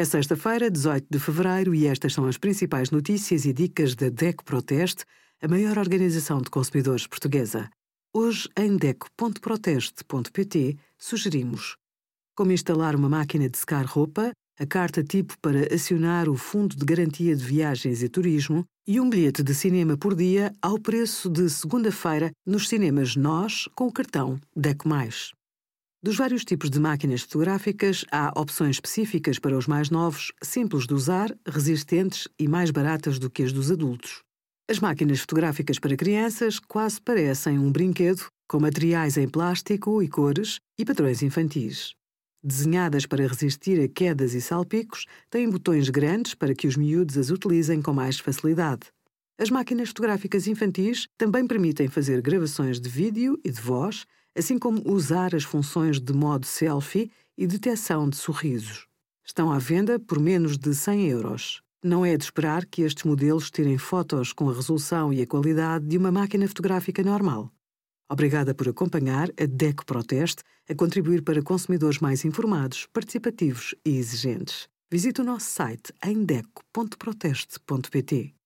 É sexta-feira, 18 de fevereiro, e estas são as principais notícias e dicas da DECO Proteste, a maior organização de consumidores portuguesa. Hoje, em DECO.proteste.pt, sugerimos como instalar uma máquina de secar roupa, a carta tipo para acionar o Fundo de Garantia de Viagens e Turismo e um bilhete de cinema por dia ao preço de segunda-feira nos cinemas Nós com o cartão DECO+. Dos vários tipos de máquinas fotográficas, há opções específicas para os mais novos, simples de usar, resistentes e mais baratas do que as dos adultos. As máquinas fotográficas para crianças quase parecem um brinquedo, com materiais em plástico e cores e padrões infantis. Desenhadas para resistir a quedas e salpicos, têm botões grandes para que os miúdos as utilizem com mais facilidade. As máquinas fotográficas infantis também permitem fazer gravações de vídeo e de voz assim como usar as funções de modo selfie e detecção de sorrisos. Estão à venda por menos de 100 euros. Não é de esperar que estes modelos tirem fotos com a resolução e a qualidade de uma máquina fotográfica normal. Obrigada por acompanhar a DECO Proteste a contribuir para consumidores mais informados, participativos e exigentes. Visite o nosso site em deco.proteste.pt.